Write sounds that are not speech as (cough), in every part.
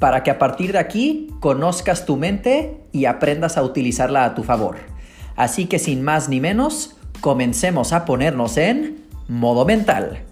para que a partir de aquí conozcas tu mente y aprendas a utilizarla a tu favor. Así que sin más ni menos, comencemos a ponernos en modo mental.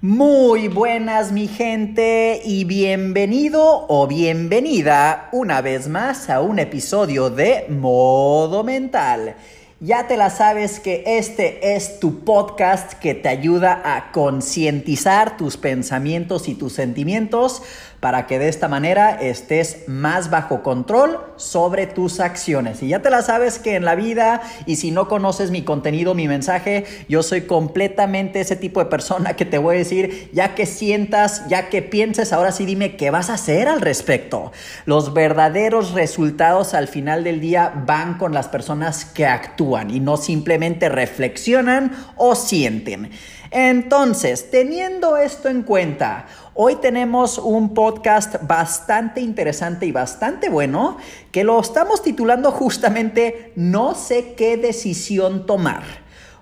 Muy buenas mi gente y bienvenido o bienvenida una vez más a un episodio de Modo Mental. Ya te la sabes que este es tu podcast que te ayuda a concientizar tus pensamientos y tus sentimientos para que de esta manera estés más bajo control sobre tus acciones. Y ya te la sabes que en la vida, y si no conoces mi contenido, mi mensaje, yo soy completamente ese tipo de persona que te voy a decir, ya que sientas, ya que pienses, ahora sí dime qué vas a hacer al respecto. Los verdaderos resultados al final del día van con las personas que actúan y no simplemente reflexionan o sienten. Entonces, teniendo esto en cuenta, hoy tenemos un podcast bastante interesante y bastante bueno que lo estamos titulando justamente No sé qué decisión tomar.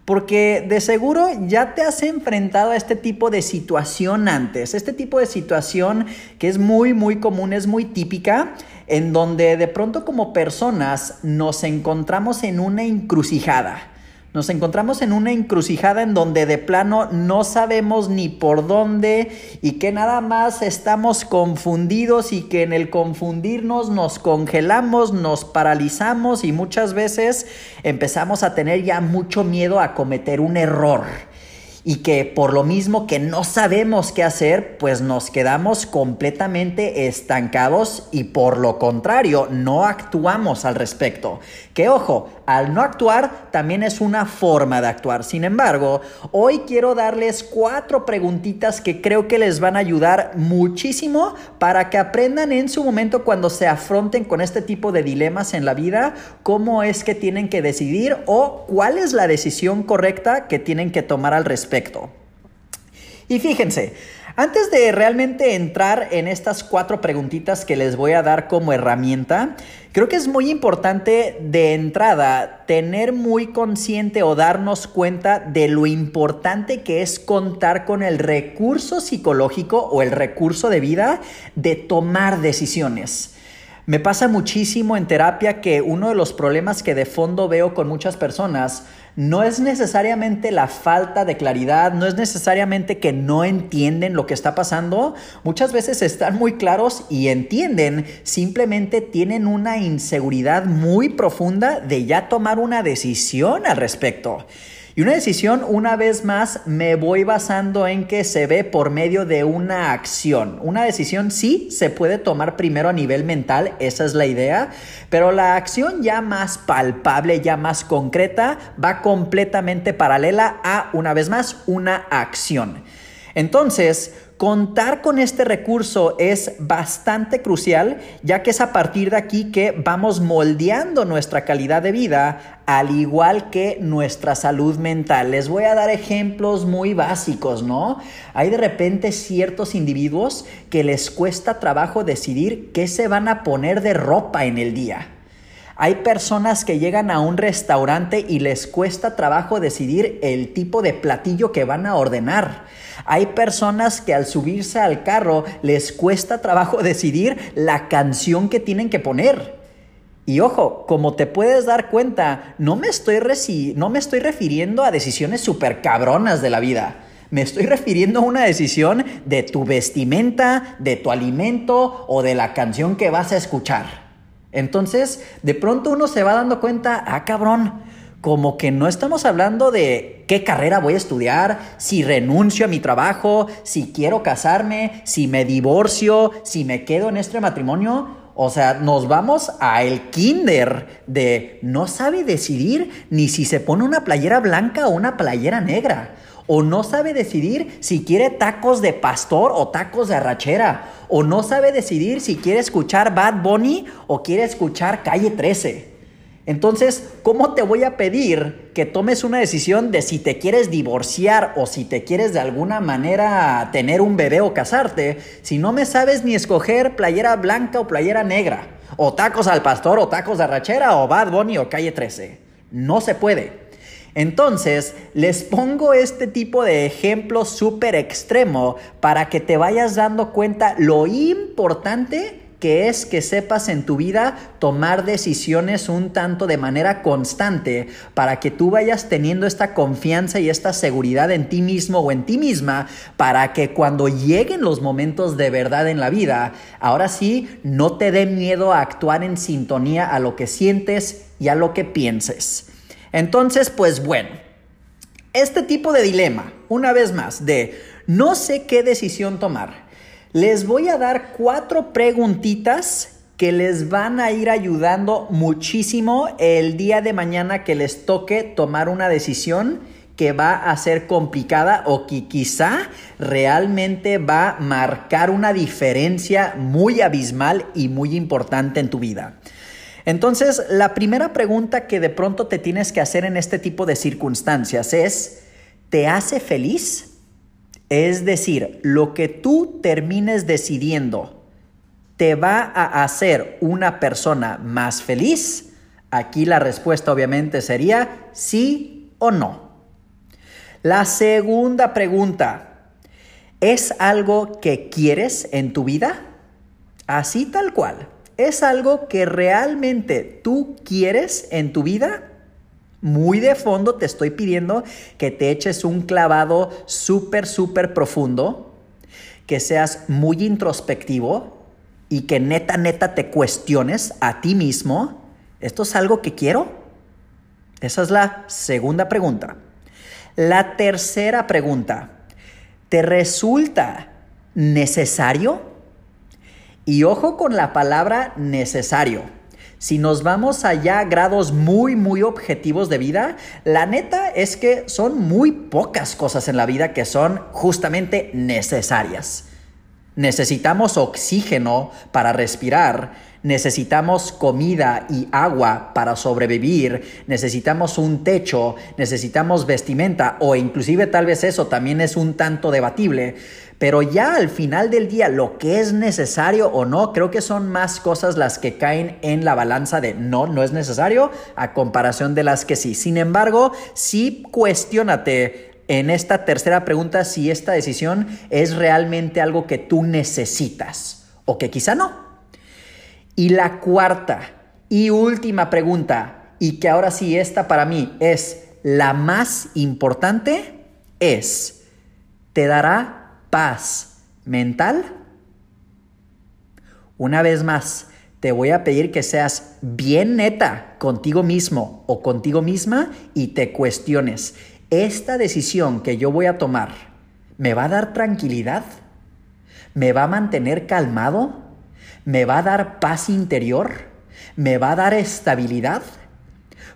Porque de seguro ya te has enfrentado a este tipo de situación antes, este tipo de situación que es muy, muy común, es muy típica, en donde de pronto como personas nos encontramos en una encrucijada nos encontramos en una encrucijada en donde de plano no sabemos ni por dónde y que nada más estamos confundidos y que en el confundirnos nos congelamos, nos paralizamos y muchas veces empezamos a tener ya mucho miedo a cometer un error y que por lo mismo que no sabemos qué hacer, pues nos quedamos completamente estancados y por lo contrario, no actuamos al respecto. Que ojo, al no actuar también es una forma de actuar. Sin embargo, hoy quiero darles cuatro preguntitas que creo que les van a ayudar muchísimo para que aprendan en su momento cuando se afronten con este tipo de dilemas en la vida, cómo es que tienen que decidir o cuál es la decisión correcta que tienen que tomar al respecto. Y fíjense, antes de realmente entrar en estas cuatro preguntitas que les voy a dar como herramienta, creo que es muy importante de entrada tener muy consciente o darnos cuenta de lo importante que es contar con el recurso psicológico o el recurso de vida de tomar decisiones. Me pasa muchísimo en terapia que uno de los problemas que de fondo veo con muchas personas no es necesariamente la falta de claridad, no es necesariamente que no entienden lo que está pasando. Muchas veces están muy claros y entienden, simplemente tienen una inseguridad muy profunda de ya tomar una decisión al respecto. Y una decisión, una vez más, me voy basando en que se ve por medio de una acción. Una decisión sí se puede tomar primero a nivel mental, esa es la idea, pero la acción ya más palpable, ya más concreta, va completamente paralela a, una vez más, una acción. Entonces, Contar con este recurso es bastante crucial, ya que es a partir de aquí que vamos moldeando nuestra calidad de vida, al igual que nuestra salud mental. Les voy a dar ejemplos muy básicos, ¿no? Hay de repente ciertos individuos que les cuesta trabajo decidir qué se van a poner de ropa en el día. Hay personas que llegan a un restaurante y les cuesta trabajo decidir el tipo de platillo que van a ordenar. Hay personas que al subirse al carro les cuesta trabajo (laughs) decidir la canción que tienen que poner. Y ojo, como te puedes dar cuenta, no me estoy, no me estoy refiriendo a decisiones súper cabronas de la vida. Me estoy refiriendo a una decisión de tu vestimenta, de tu alimento o de la canción que vas a escuchar. Entonces, de pronto uno se va dando cuenta, ah, cabrón, como que no estamos hablando de qué carrera voy a estudiar, si renuncio a mi trabajo, si quiero casarme, si me divorcio, si me quedo en este matrimonio. O sea, nos vamos a el kinder de no sabe decidir ni si se pone una playera blanca o una playera negra. o no sabe decidir si quiere tacos de pastor o tacos de arrachera, o no sabe decidir si quiere escuchar Bad Bunny o quiere escuchar Calle 13. Entonces, ¿cómo te voy a pedir que tomes una decisión de si te quieres divorciar o si te quieres de alguna manera tener un bebé o casarte si no me sabes ni escoger playera blanca o playera negra? O tacos al pastor o tacos de arrachera o Bad Bunny o Calle 13. No se puede. Entonces, les pongo este tipo de ejemplo súper extremo para que te vayas dando cuenta lo importante que es que sepas en tu vida tomar decisiones un tanto de manera constante para que tú vayas teniendo esta confianza y esta seguridad en ti mismo o en ti misma para que cuando lleguen los momentos de verdad en la vida, ahora sí, no te dé miedo a actuar en sintonía a lo que sientes y a lo que pienses. Entonces, pues bueno, este tipo de dilema, una vez más, de no sé qué decisión tomar, les voy a dar cuatro preguntitas que les van a ir ayudando muchísimo el día de mañana que les toque tomar una decisión que va a ser complicada o que quizá realmente va a marcar una diferencia muy abismal y muy importante en tu vida. Entonces, la primera pregunta que de pronto te tienes que hacer en este tipo de circunstancias es, ¿te hace feliz? Es decir, lo que tú termines decidiendo te va a hacer una persona más feliz. Aquí la respuesta obviamente sería sí o no. La segunda pregunta, ¿es algo que quieres en tu vida? Así tal cual. ¿Es algo que realmente tú quieres en tu vida? Muy de fondo te estoy pidiendo que te eches un clavado súper, súper profundo, que seas muy introspectivo y que neta, neta te cuestiones a ti mismo. ¿Esto es algo que quiero? Esa es la segunda pregunta. La tercera pregunta, ¿te resulta necesario? Y ojo con la palabra necesario. Si nos vamos allá a grados muy, muy objetivos de vida, la neta es que son muy pocas cosas en la vida que son justamente necesarias. Necesitamos oxígeno para respirar, necesitamos comida y agua para sobrevivir, necesitamos un techo, necesitamos vestimenta o inclusive tal vez eso también es un tanto debatible pero ya al final del día, lo que es necesario o no, creo que son más cosas las que caen en la balanza de no, no es necesario, a comparación de las que sí. Sin embargo, sí cuestionate en esta tercera pregunta si esta decisión es realmente algo que tú necesitas o que quizá no. Y la cuarta y última pregunta, y que ahora sí esta para mí es la más importante, es, ¿te dará paz mental? Una vez más, te voy a pedir que seas bien neta contigo mismo o contigo misma y te cuestiones, ¿esta decisión que yo voy a tomar me va a dar tranquilidad? ¿Me va a mantener calmado? ¿Me va a dar paz interior? ¿Me va a dar estabilidad?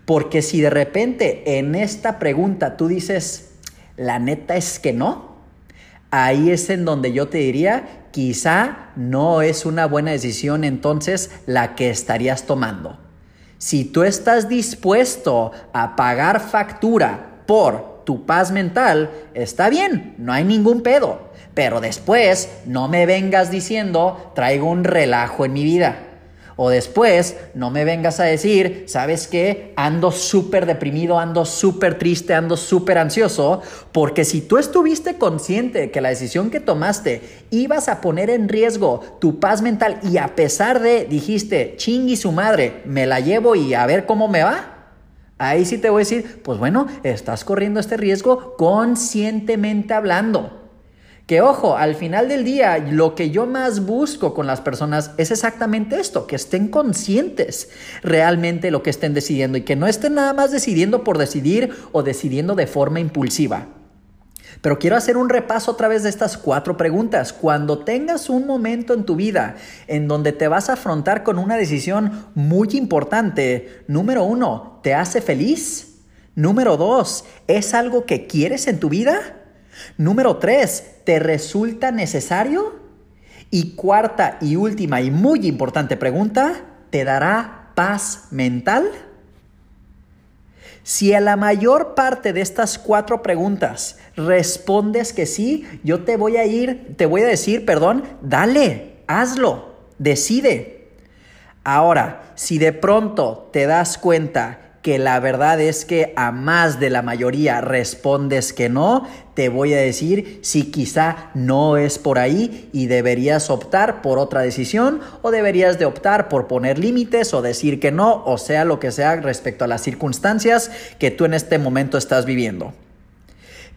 Porque si de repente en esta pregunta tú dices, la neta es que no, ahí es en donde yo te diría, quizá no es una buena decisión entonces la que estarías tomando. Si tú estás dispuesto a pagar factura por tu paz mental, está bien, no hay ningún pedo. Pero después no me vengas diciendo, traigo un relajo en mi vida. O después, no me vengas a decir, ¿sabes qué? Ando súper deprimido, ando súper triste, ando súper ansioso, porque si tú estuviste consciente que la decisión que tomaste ibas a poner en riesgo tu paz mental y a pesar de, dijiste, chingui su madre, me la llevo y a ver cómo me va, ahí sí te voy a decir, pues bueno, estás corriendo este riesgo conscientemente hablando. Que ojo, al final del día, lo que yo más busco con las personas es exactamente esto, que estén conscientes realmente lo que estén decidiendo y que no estén nada más decidiendo por decidir o decidiendo de forma impulsiva. Pero quiero hacer un repaso otra vez de estas cuatro preguntas. Cuando tengas un momento en tu vida en donde te vas a afrontar con una decisión muy importante, número uno, ¿te hace feliz? Número dos, ¿es algo que quieres en tu vida? Número tres, ¿te resulta necesario? Y cuarta y última y muy importante pregunta, ¿te dará paz mental? Si a la mayor parte de estas cuatro preguntas respondes que sí, yo te voy a ir, te voy a decir, perdón, dale, hazlo, decide. Ahora, si de pronto te das cuenta que la verdad es que a más de la mayoría respondes que no, te voy a decir si quizá no es por ahí y deberías optar por otra decisión o deberías de optar por poner límites o decir que no, o sea lo que sea respecto a las circunstancias que tú en este momento estás viviendo.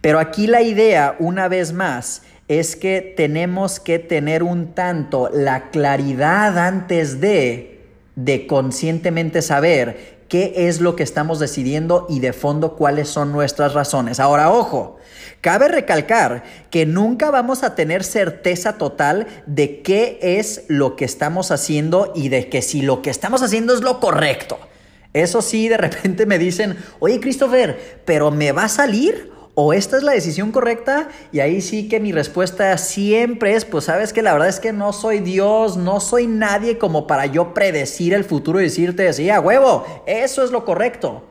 Pero aquí la idea, una vez más, es que tenemos que tener un tanto la claridad antes de de conscientemente saber qué es lo que estamos decidiendo y de fondo cuáles son nuestras razones. Ahora, ojo, cabe recalcar que nunca vamos a tener certeza total de qué es lo que estamos haciendo y de que si lo que estamos haciendo es lo correcto. Eso sí, de repente me dicen, oye Christopher, pero ¿me va a salir? O esta es la decisión correcta y ahí sí que mi respuesta siempre es, pues sabes que la verdad es que no soy Dios, no soy nadie como para yo predecir el futuro y decirte, sí, a huevo, eso es lo correcto.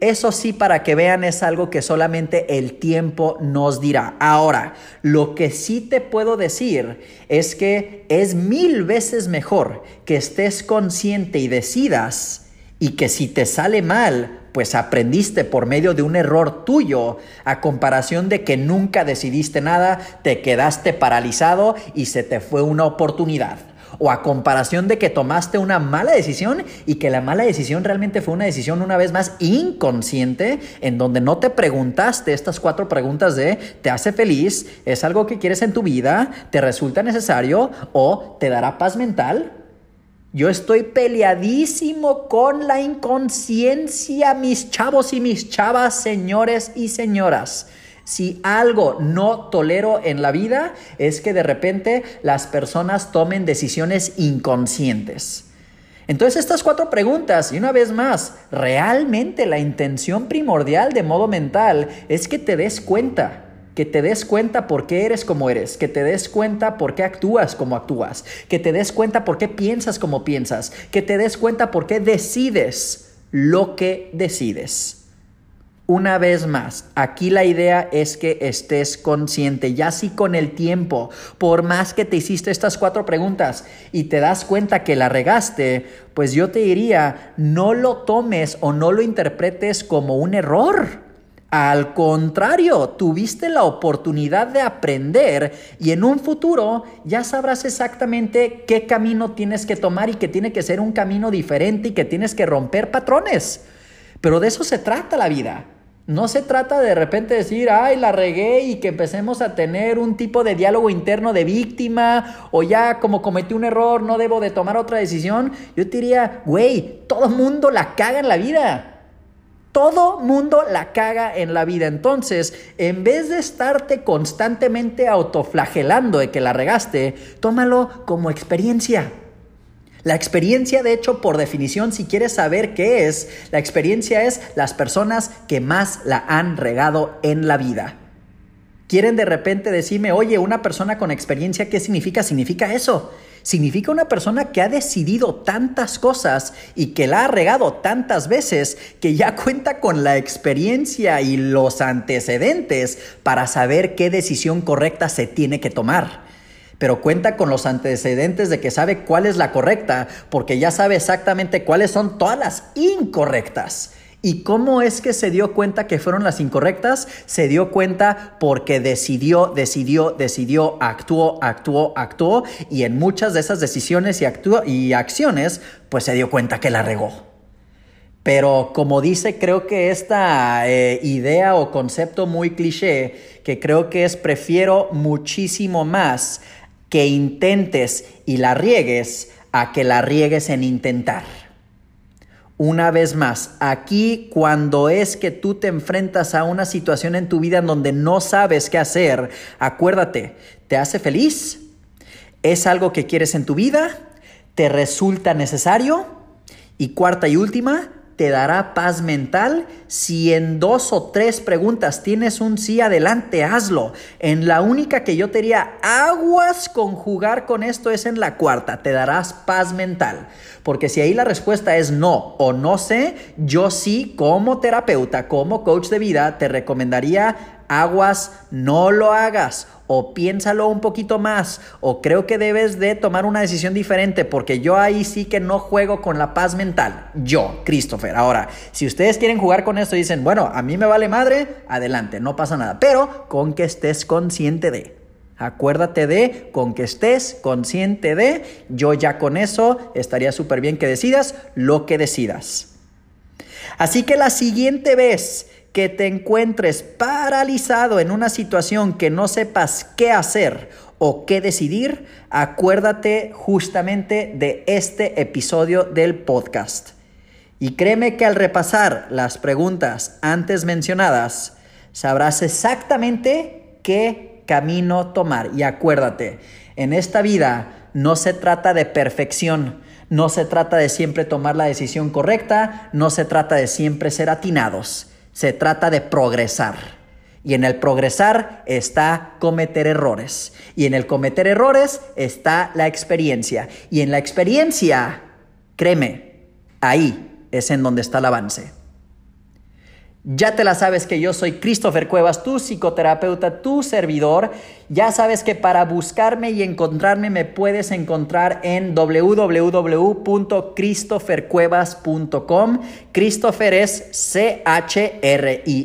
Eso sí, para que vean, es algo que solamente el tiempo nos dirá. Ahora, lo que sí te puedo decir es que es mil veces mejor que estés consciente y decidas y que si te sale mal, pues aprendiste por medio de un error tuyo, a comparación de que nunca decidiste nada, te quedaste paralizado y se te fue una oportunidad. O a comparación de que tomaste una mala decisión y que la mala decisión realmente fue una decisión una vez más inconsciente, en donde no te preguntaste estas cuatro preguntas de ¿te hace feliz? ¿Es algo que quieres en tu vida? ¿Te resulta necesario? ¿O te dará paz mental? Yo estoy peleadísimo con la inconsciencia, mis chavos y mis chavas, señores y señoras. Si algo no tolero en la vida es que de repente las personas tomen decisiones inconscientes. Entonces estas cuatro preguntas, y una vez más, realmente la intención primordial de modo mental es que te des cuenta que te des cuenta por qué eres como eres, que te des cuenta por qué actúas como actúas, que te des cuenta por qué piensas como piensas, que te des cuenta por qué decides lo que decides. Una vez más, aquí la idea es que estés consciente, ya si con el tiempo, por más que te hiciste estas cuatro preguntas y te das cuenta que la regaste, pues yo te diría, no lo tomes o no lo interpretes como un error al contrario, tuviste la oportunidad de aprender y en un futuro ya sabrás exactamente qué camino tienes que tomar y que tiene que ser un camino diferente y que tienes que romper patrones. Pero de eso se trata la vida. No se trata de, repente decir, ay, la regué y que empecemos a tener un tipo de diálogo interno de víctima o ya como cometí un error, no debo de tomar otra decisión. Yo te diría, güey, todo mundo la caga en la vida. Todo mundo la caga en la vida. Entonces, en vez de estarte constantemente autoflagelando de que la regaste, tómalo como experiencia. La experiencia, de hecho, por definición, si quieres saber qué es, la experiencia es las personas que más la han regado en la vida. Quieren de repente decirme, oye, una persona con experiencia, ¿qué significa? Significa eso significa una persona que ha decidido tantas cosas y que la ha regado tantas veces que ya cuenta con la experiencia y los antecedentes para saber qué decisión correcta se tiene que tomar pero cuenta con los antecedentes de que sabe cuál es la correcta, porque ya sabe exactamente cuáles son todas las incorrectas. ¿Y cómo es que se dio cuenta que fueron las incorrectas? Se dio cuenta porque decidió, decidió, decidió, actuó, actuó, actuó y en muchas de esas decisiones y, y acciones pues se dio cuenta que la regó. Pero como dice, creo que esta eh, idea o concepto muy cliché, que creo que es prefiero muchísimo más que intentes y la riegues a que la riegues en intentar. Una vez más, aquí cuando es que tú te enfrentas a una situación en tu vida en donde no sabes qué hacer, acuérdate, ¿te hace feliz? ¿Es algo que quieres en tu vida? ¿Te resulta necesario? Y cuarta y última, te dará paz mental? Si en dos o tres preguntas tienes un sí, adelante, hazlo. En la única que yo te diría aguas con jugar con esto es en la cuarta, te darás paz mental. Porque si ahí la respuesta es no o no sé, yo sí como terapeuta, como coach de vida, te recomendaría aguas, no lo hagas o piénsalo un poquito más, o creo que debes de tomar una decisión diferente, porque yo ahí sí que no juego con la paz mental. Yo, Christopher. Ahora, si ustedes quieren jugar con esto y dicen, bueno, a mí me vale madre, adelante, no pasa nada, pero con que estés consciente de. Acuérdate de, con que estés consciente de, yo ya con eso estaría súper bien que decidas lo que decidas. Así que la siguiente vez que te encuentres paralizado en una situación que no sepas qué hacer o qué decidir, acuérdate justamente de este episodio del podcast. Y créeme que al repasar las preguntas antes mencionadas, sabrás exactamente qué camino tomar. Y acuérdate, en esta vida no se trata de perfección, no se trata de siempre tomar la decisión correcta, no se trata de siempre ser atinados se trata de progresar. Y en el progresar está cometer errores. Y en el cometer errores está la experiencia. Y en la experiencia, créeme, ahí es en donde está el avance. Ya te la sabes que yo soy Christopher Cuevas, tu psicoterapeuta, tu servidor. Ya sabes que para buscarme y encontrarme me puedes encontrar en www.christophercuevas.com. Christopher es C-H-R-I-S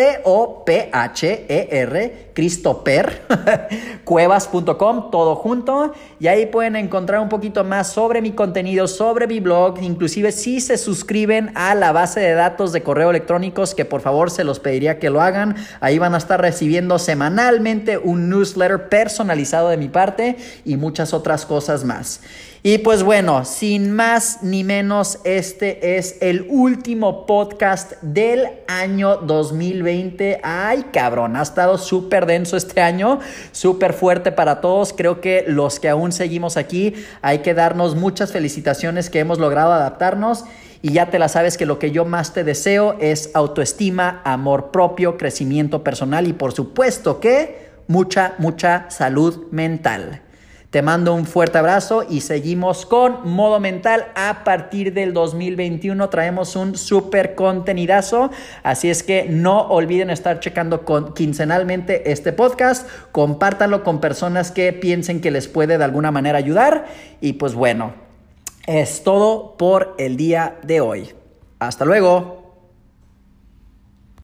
T-O-P-H-E-R, Christopher, (laughs) cuevas.com, todo junto. Y ahí pueden encontrar un poquito más sobre mi contenido, sobre mi blog, inclusive si se suscriben a la base de datos de correo electrónicos, que por favor se los pediría que lo hagan. Ahí van a estar recibiendo semanalmente un newsletter personalizado de mi parte y muchas otras cosas más. Y pues bueno, sin más ni menos, este es el último podcast del año 2020. Ay, cabrón, ha estado súper este año, súper fuerte para todos. Creo que los que aún seguimos aquí, hay que darnos muchas felicitaciones que hemos logrado adaptarnos. Y ya te la sabes que lo que yo más te deseo es autoestima, amor propio, crecimiento personal y por supuesto que mucha, mucha salud mental. Te mando un fuerte abrazo y seguimos con modo mental. A partir del 2021 traemos un súper contenidazo. Así es que no olviden estar checando con, quincenalmente este podcast. Compártanlo con personas que piensen que les puede de alguna manera ayudar. Y pues bueno, es todo por el día de hoy. Hasta luego.